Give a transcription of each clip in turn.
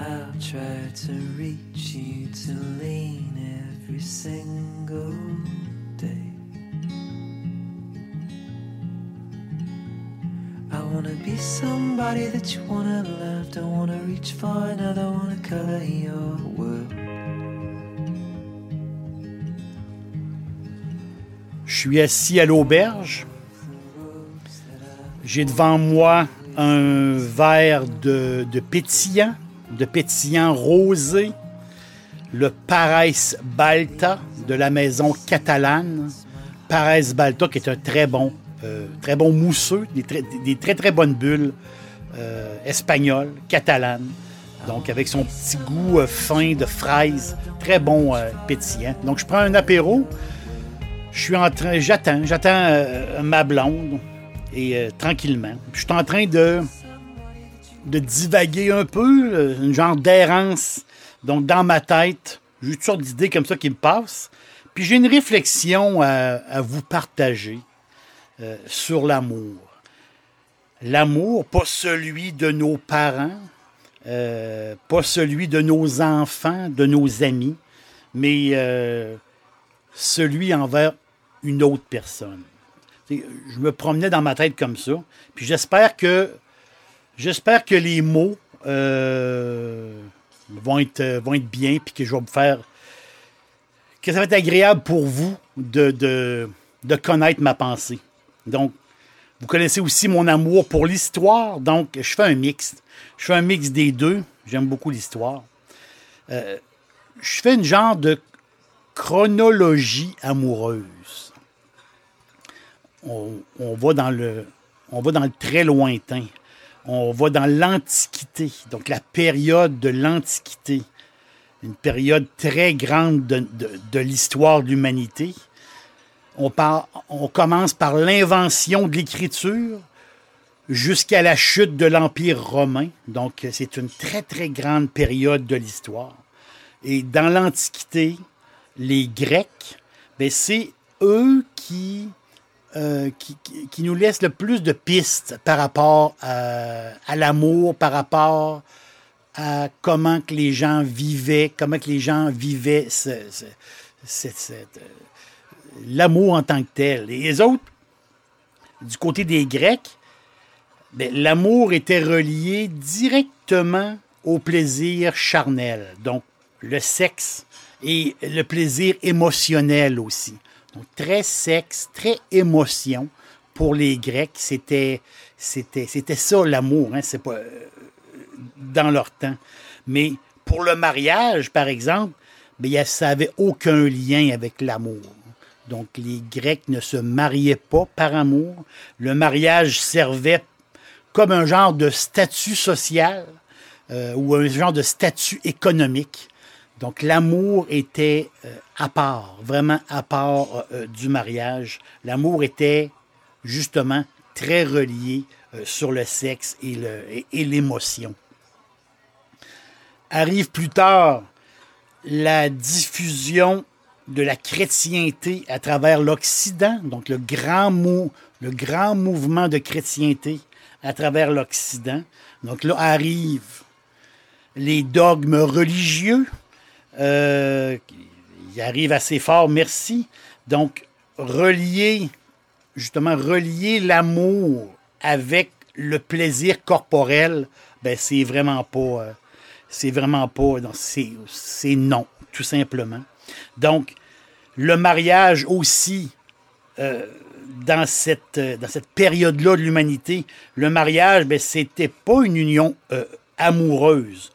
I'll try to reach you to lean every single day. I wanna be somebody that you wanna love. Don't wanna reach for another, wanna color your world. Je suis assis à l'auberge. J'ai devant moi un verre de, de pétillant, de pétillant rosé, le Pares Balta de la maison catalane. Pares Balta qui est un très bon, euh, très bon mousseux, des très, très bonnes bulles euh, espagnoles, catalanes. Donc avec son petit goût euh, fin de fraise, très bon pétillant. Donc je prends un apéro. Je suis en train, j'attends, j'attends ma blonde et tranquillement. Je suis en train de de divaguer un peu, euh, une genre d'errance. Donc dans ma tête, j'ai toutes sortes d'idées comme ça qui me passent. Puis j'ai une réflexion à, à vous partager euh, sur l'amour. L'amour, pas celui de nos parents, euh, pas celui de nos enfants, de nos amis, mais celui envers une autre personne. Je me promenais dans ma tête comme ça, puis j'espère que j'espère que les mots euh, vont être vont être bien, puis que je vais vous faire que ça va être agréable pour vous de, de, de connaître ma pensée. Donc, vous connaissez aussi mon amour pour l'histoire, donc je fais un mix. Je fais un mix des deux. J'aime beaucoup l'histoire. Euh, je fais une genre de chronologie amoureuse. On, on va dans le, on va dans le très lointain. On va dans l'Antiquité, donc la période de l'Antiquité, une période très grande de, l'histoire de l'humanité. On, on commence par l'invention de l'écriture jusqu'à la chute de l'Empire romain. Donc, c'est une très, très grande période de l'histoire. Et dans l'Antiquité, les Grecs, ben, c'est eux qui, euh, qui, nous laissent le plus de pistes par rapport à, à l'amour, par rapport à comment que les gens vivaient, comment que les gens vivaient ce- euh, l'amour en tant que tel. Et les autres, du côté des Grecs, ben, l'amour était relié directement au plaisir charnel, donc le sexe et le plaisir émotionnel aussi. Donc très sexe, très émotion pour les Grecs, c'était ça l'amour, hein, c'est pas euh, dans leur temps. Mais pour le mariage, par exemple, ben, ça n'avait aucun lien avec l'amour. Donc, les Grecs ne se mariaient pas par amour. Le mariage servait comme un genre de statut social euh, ou un genre de statut économique. Donc, l'amour était euh, à part, vraiment à part euh, euh, du mariage. L'amour était justement très relié sur le sexe et l'émotion. Arrive plus tard la diffusion de la chrétienté à travers l'Occident, donc le grand, mou- le grand mouvement de chrétienté à travers l'Occident. Donc là arrivent les dogmes religieux. Euh, ils arrivent assez fort, merci. Donc, relier, justement, relier l'amour avec le plaisir corporel, ben, c'est vraiment pas. euh, c'est vraiment pas. C'est non, tout simplement. Donc, le mariage aussi, euh, dans cette, dans cette période-là de l'humanité, le mariage, ben, c'était pas une union amoureuse.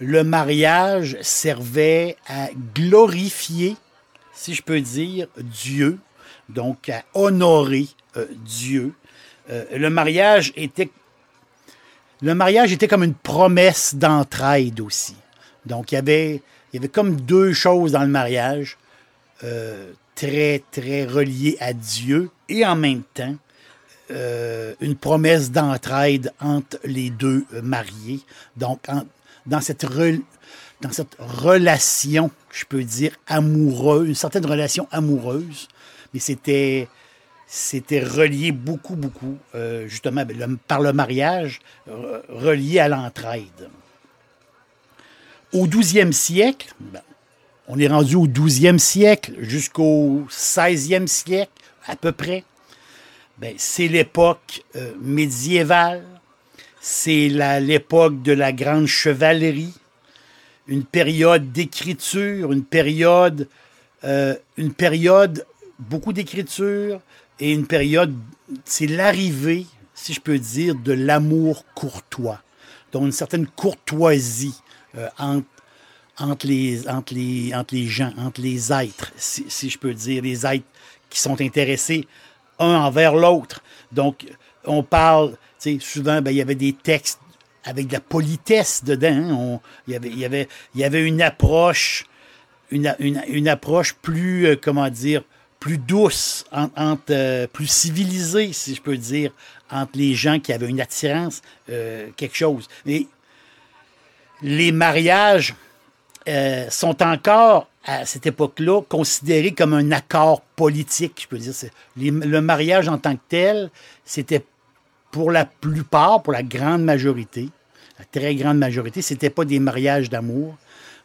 Le mariage servait à glorifier, si je peux dire, Dieu. donc à honorer euh, Dieu. Euh, le mariage était le mariage comme une promesse d'entraide aussi. Donc il y avait il y avait comme deux choses dans le mariage euh, très très reliées à Dieu et en même temps une promesse d'entraide entre les deux mariés. Donc dans cette relation, je peux dire, amoureuse, une certaine relation amoureuse, mais c'était c'était relié beaucoup, beaucoup, euh, justement, ben, par le mariage, relié à l'entraide. Au 12e siècle, ben, on est rendu au 12e siècle jusqu'au 16e siècle, à peu près. Ben, c'est l'époque euh, médiévale, c'est l'époque de la grande chevalerie, une période d'écriture, une période, euh, une période, beaucoup d'écriture et une période, c'est l'arrivée, si je peux dire, de l'amour courtois. Donc une certaine courtoisie euh, entre, les, entre, les, entre les gens, entre les êtres, si, si je peux dire, les êtres qui sont intéressés un envers l'autre. Donc, on parle, souvent, ben, il y avait des textes avec de la politesse dedans. Hein. il, y avait, une approche, plus, euh, comment dire, plus douce, euh, plus civilisée, si je peux dire, entre les gens qui avaient une attirance, euh, quelque chose. Mais les mariages sont encore, à cette époque-là, considérés comme un accord politique, je peux dire. le mariage en tant que tel, c'était pour la plupart, pour la grande majorité, la très grande majorité, c'était pas des mariages d'amour.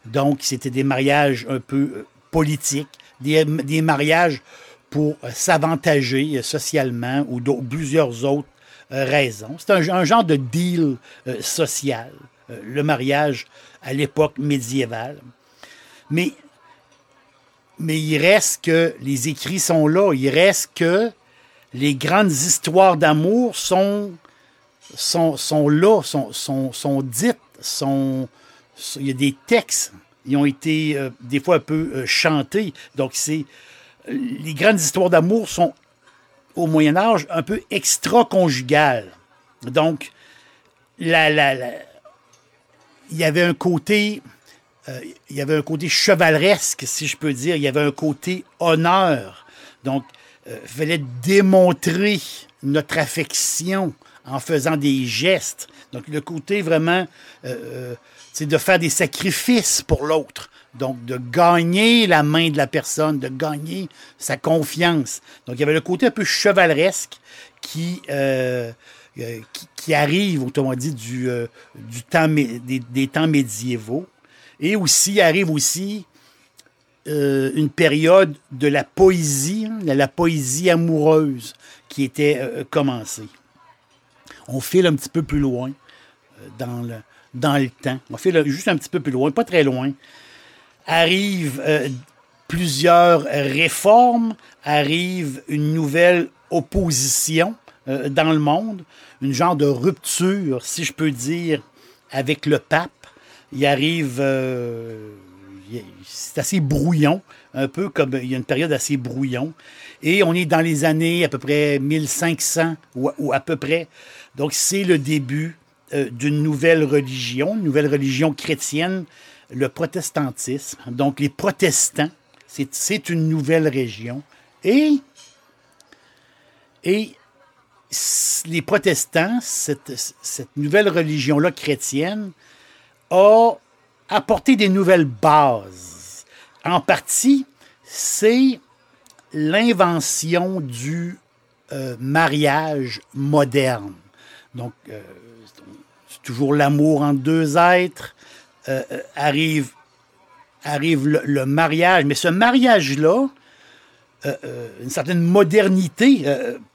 Donc, c'était des mariages un peu euh, politiques, des, mariages pour euh, s'avantager euh, socialement ou plusieurs autres raisons. C'est un, genre de deal social, le mariage à l'époque médiévale. Mais, mais il reste que les écrits sont là, il reste que les grandes histoires d'amour sont, sont, sont là, sont, sont, sont dites, sont, il y a des textes, ils ont été euh, des fois un peu euh, chantés. Donc, c'est les grandes histoires d'amour sont au Moyen Âge un peu extra-conjugales. Donc, la, la, il y avait un côté, euh, il y avait un côté chevaleresque, si je peux dire. Il y avait un côté honneur. Donc, euh, fallait démontrer notre affection en faisant des gestes. Donc, le côté vraiment, euh, c'est euh, de faire des sacrifices pour l'autre. Donc, de gagner la main de la personne, de gagner sa confiance. Donc, il y avait le côté un peu chevaleresque qui, qui, arrive, autrement dit, du, du temps, des, des, temps médiévaux. Et aussi, arrive aussi euh, une période de la poésie, hein, la poésie amoureuse qui était euh, commencée. On file un petit peu plus loin euh, dans, le, dans le temps. On file juste un petit peu plus loin, pas très loin. Arrivent plusieurs réformes, arrive une nouvelle opposition dans le monde, une genre de rupture, si je peux dire, avec le pape. Il arrive c'est assez brouillon, un peu comme il y a une période assez brouillon. Et on est dans les années à peu près 1500 ou, à peu près. Donc c'est le début euh, d'une nouvelle religion, une nouvelle religion chrétienne, le protestantisme. Donc les protestants, c'est une nouvelle région. Et, et les protestants, cette, cette nouvelle religion-là chrétienne, a apporter des nouvelles bases. En partie, c'est l'invention du euh, mariage moderne. Donc, euh, c'est toujours l'amour entre deux êtres. Euh, arrive arrive le, mariage, mais ce mariage-là, une certaine modernité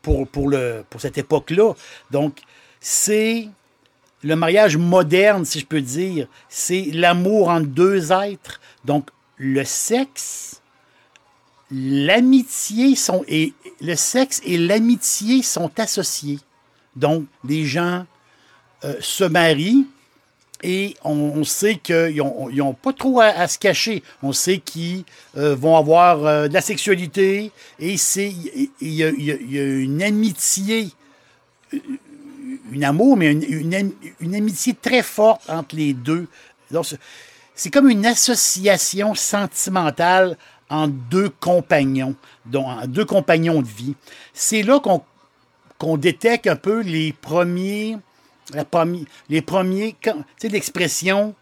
pour, pour, le, pour cette époque-là. Donc, c'est le mariage moderne, si je peux dire, c'est l'amour entre deux êtres. Donc, le sexe, l'amitié sont et le sexe et l'amitié sont associés. Donc, les gens euh, se marient Et on, sait qu'ils n'ont pas trop à, se cacher. On sait qu'ils euh, vont avoir euh, de la sexualité et il y, a une amitié, une amour, mais une, une amitié très forte entre les deux. C'est comme une association sentimentale entre deux compagnons, dont, deux compagnons de vie. C'est là qu'on qu'on détecte un peu les premiers, les premiers, tu sais, l'expression,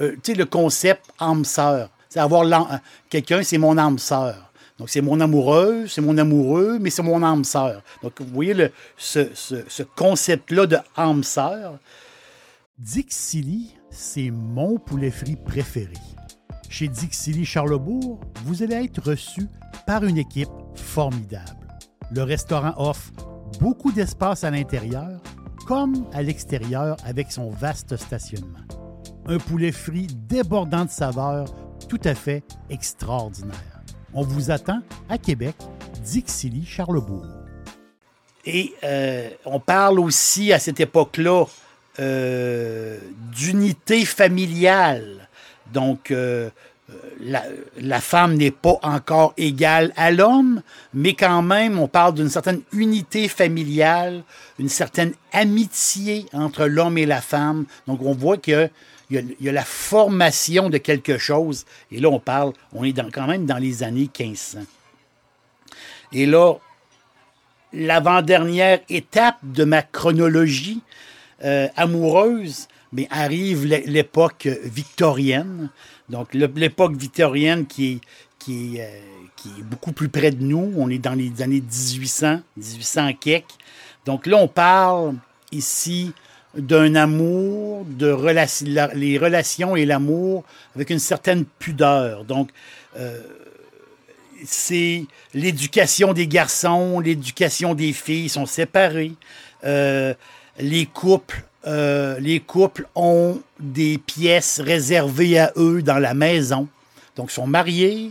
euh, tu sais, le concept âme-sœur. C'est avoir euh, quelqu'un, c'est mon âme-sœur. Donc, c'est mon amoureuse, c'est mon amoureux, mais c'est mon âme-sœur. Donc, vous voyez ce, ce, concept-là de âme-sœur. Dixili, c'est mon poulet frit préféré. Chez Dixili Charlebourg, vous allez être reçu par une équipe formidable. Le restaurant offre beaucoup d'espace à l'intérieur comme à l'extérieur avec son vaste stationnement. Un poulet frit débordant de saveurs tout à fait extraordinaire. On vous attend à Québec, Dixilly, Charlebourg. Et euh, on parle aussi à cette époque-là euh, d'unité familiale. Donc, euh, la, femme n'est pas encore égale à l'homme, mais quand même, on parle d'une certaine unité familiale, une certaine amitié entre l'homme et la femme. Donc, on voit qu'il y, a la formation de quelque chose. Et là, on parle, on est quand même dans les années 1500. Et là, l'avant-dernière étape de ma chronologie euh, amoureuse, mais arrive l'époque victorienne. Donc, l'époque victorienne qui est, qui, euh, qui est beaucoup plus près de nous. On est dans les années 1800, 1800 quelques. Donc là, on parle ici d'un amour, de les relations et l'amour avec une certaine pudeur. Donc, euh, c'est l'éducation des garçons, l'éducation des filles sont séparées. Euh, les couples euh, les couples ont des pièces réservées à eux dans la maison. Donc, ils sont mariés,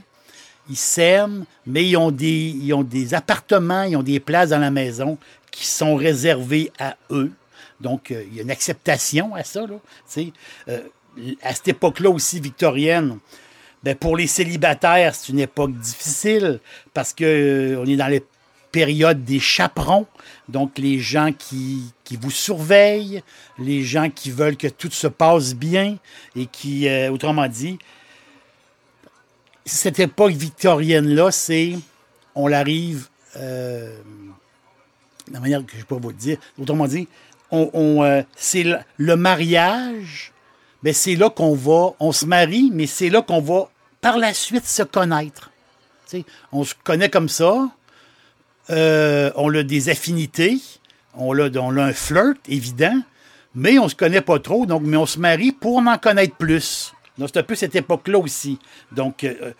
ils s'aiment, mais ils ont, des, ils ont des appartements, ils ont des places dans la maison qui sont réservées à eux. Donc, euh, il y a une acceptation à ça. Là, euh, à cette époque-là aussi victorienne, ben, pour les célibataires, c'est une époque difficile parce qu'on on est dans les période des chaperons, donc les gens qui, qui, vous surveillent, les gens qui veulent que tout se passe bien et qui, euh, autrement dit, cette époque victorienne-là, c'est, on l'arrive, euh, de la manière que je peux vous dire, autrement dit, on, euh, c'est le, mariage, mais c'est là qu'on va, on se marie, mais c'est là qu'on va par la suite se connaître. on se connaît comme ça, euh, on a des affinités, on a, on a un flirt, évident, mais on se connaît pas trop, donc, mais on se marie pour en connaître plus. Donc, c'est un peu cette époque-là aussi. Donc, euh,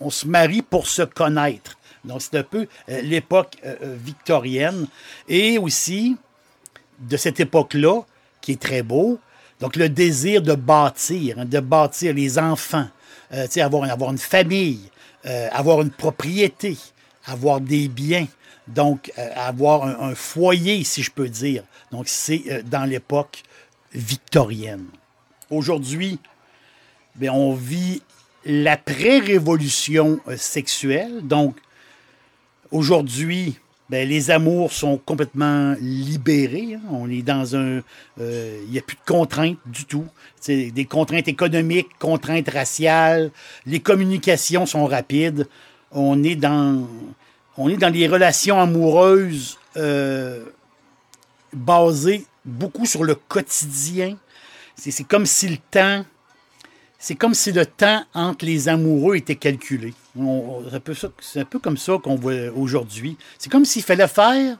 on, se marie pour se connaître. Donc, c'est un peu l'époque victorienne. Et aussi, de cette époque-là, qui est très beau, donc le désir de bâtir, hein, de bâtir les enfants, avoir, avoir une famille, avoir une propriété, avoir des biens, donc euh, avoir un, foyer, si je peux dire. Donc c'est euh, dans l'époque victorienne. Aujourd'hui, ben, on vit l'après-révolution euh, sexuelle. Donc aujourd'hui, ben, les amours sont complètement libérés. Hein. On est dans un... Il n'y a plus de contraintes du tout. C'est des contraintes économiques, contraintes raciales. Les communications sont rapides on est dans, on est dans des relations amoureuses euh, basées beaucoup sur le quotidien. C'est comme si le temps, c'est comme si le temps entre les amoureux était calculé. C'est un, peu comme ça qu'on voit aujourd'hui. C'est comme s'il fallait faire,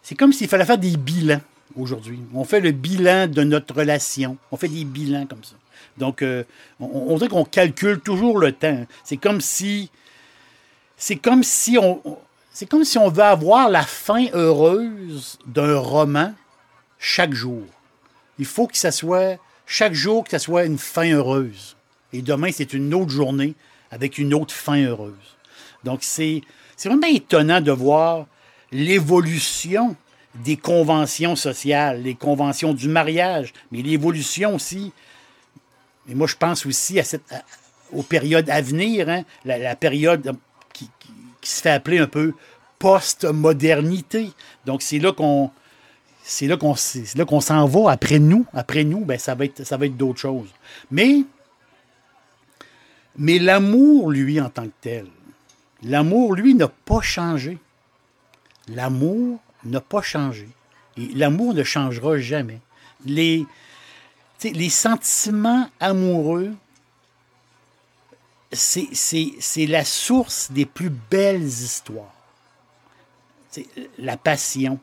c'est comme s'il fallait faire des bilans aujourd'hui. On fait le bilan de notre relation. On fait des bilans comme ça. Donc, euh, on, on dirait qu'on calcule toujours le temps. C'est comme si c'est comme si on, c'est comme si on veut avoir la fin heureuse d'un roman chaque jour. Il faut que ça soit chaque jour que ça soit une fin heureuse. Et demain, c'est une autre journée avec une autre fin heureuse. Donc, c'est, vraiment étonnant de voir l'évolution des conventions sociales, les conventions du mariage, mais l'évolution aussi. Et moi, je pense aussi à cette, aux périodes à venir, hein, la, période qui, se fait appeler un peu post-modernité. Donc, c'est là qu'on c'est là qu'on s'en va après nous. Après nous ben ça va être va être d'autres choses. Mais mais l'amour lui en tant que tel l'amour lui n'a pas changé. L'amour n'a pas changé. Et l'amour ne changera jamais. Les les sentiments amoureux c'est la source des plus belles histoires. la passion,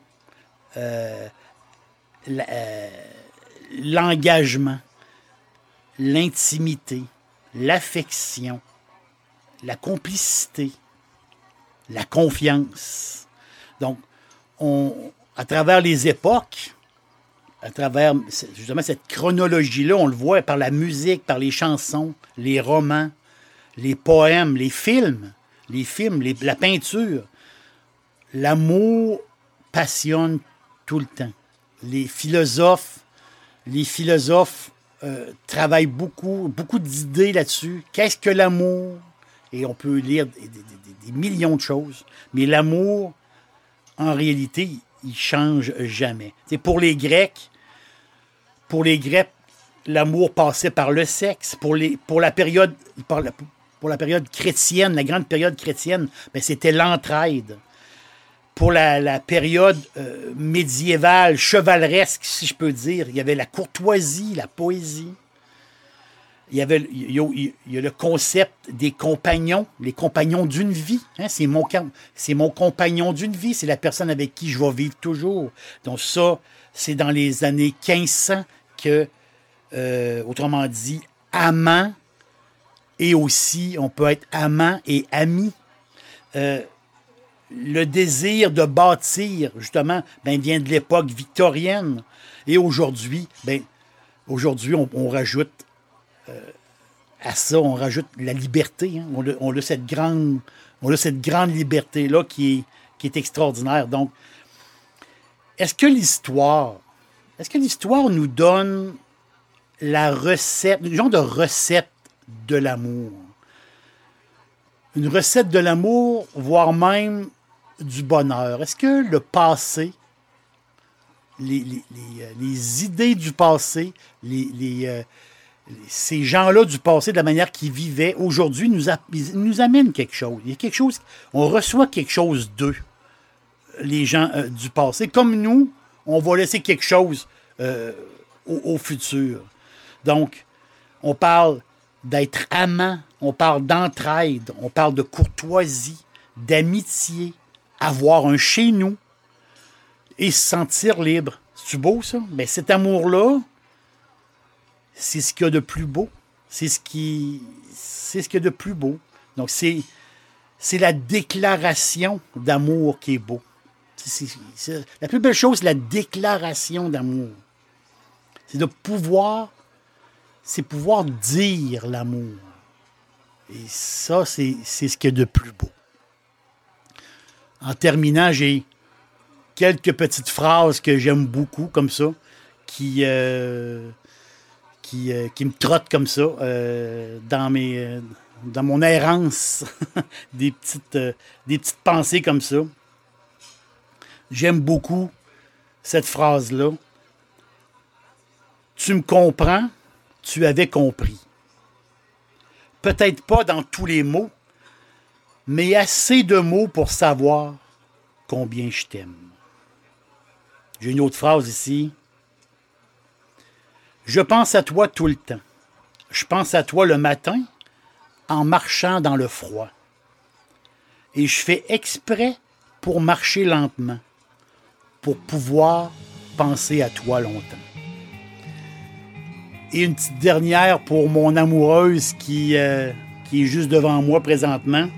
l'engagement, l'intimité, l'affection, la complicité, la confiance. Donc, on, à travers les époques, à travers justement cette chronologie-là, on le voit par la musique, par les chansons, les romans, les poèmes, les films, les films, la peinture. L'amour passionne tout le temps. Les philosophes, les philosophes euh, travaillent beaucoup, beaucoup d'idées là-dessus. Qu'est-ce que l'amour? Et on peut lire des, millions de choses. Mais l'amour, en réalité, il change jamais. C'est pour les Grecs, pour les Grecs, l'amour passait par le sexe. Pour, la période, pour la période chrétienne, la grande période chrétienne, ben, c'était l'entraide. Pour la, période euh, médiévale, chevaleresque, si je peux dire, il y avait la courtoisie, la poésie. Il y, avait, a, le concept des compagnons, les compagnons d'une vie. Hein, c'est, mon, c'est mon compagnon d'une vie, c'est la personne avec qui je vais vivre toujours. Donc ça, c'est dans les années 1500 que, euh, autrement dit, amant et aussi on peut être amant et ami. Euh, le désir de bâtir, justement, ben, vient de l'époque victorienne. Et aujourd'hui, ben, aujourd'hui, on, rajoute euh, à ça, on rajoute la liberté. Hein. On, a, cette grande, on a cette grande liberté-là qui est, qui est extraordinaire. Donc, est-ce que l'histoire, est-ce que l'histoire nous donne la recette, le genre de recette de l'amour? Une recette de l'amour, voire même du bonheur. Est-ce que le passé, les, euh, idées du passé, euh, ces gens-là du passé, de la manière qu'ils vivaient, aujourd'hui, nous, amènent quelque chose. On reçoit quelque chose d'eux, les gens euh, du passé. Comme nous, on va laisser quelque chose au futur. Donc, on parle d'être amant, on parle d'entraide, on parle de courtoisie, d'amitié, avoir un chez nous et se sentir libre. C'est beau ça? Mais cet amour-là, c'est ce qu'il y a de plus beau. C'est ce qui c'est ce qu'il y a de plus beau. Donc c'est c'est la déclaration d'amour qui est beau. la plus belle chose, c'est la déclaration d'amour. C'est de pouvoir c'est pouvoir dire l'amour. Et ça, c'est ce qu'il y a de plus beau. En terminant, j'ai quelques petites phrases que j'aime beaucoup, comme ça, qui, euh, euh, me trottent comme ça euh, dans, mes, dans mon errance, des, petites, des petites pensées comme ça. J'aime beaucoup cette phrase-là. Tu me comprends? tu avais compris. Peut-être pas dans tous les mots, mais assez de mots pour savoir combien je t'aime. J'ai une autre phrase ici. Je pense à toi tout le temps. Je pense à toi le matin en marchant dans le froid. Et je fais exprès pour marcher lentement, pour pouvoir penser à toi longtemps. Et une petite dernière pour mon amoureuse qui, euh, qui est juste devant moi présentement.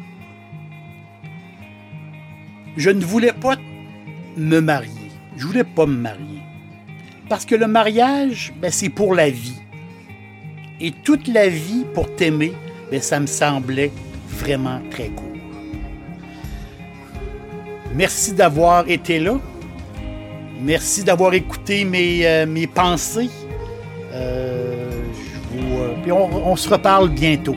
Je ne voulais pas me marier. Je voulais pas me marier. Parce que le mariage, ben, c'est pour la vie. Et toute la vie pour t'aimer, ben, ça me semblait vraiment très court. Merci d'avoir été là. Merci d'avoir écouté mes, euh, pensées. Euh, euh, puis on se reparle bientôt.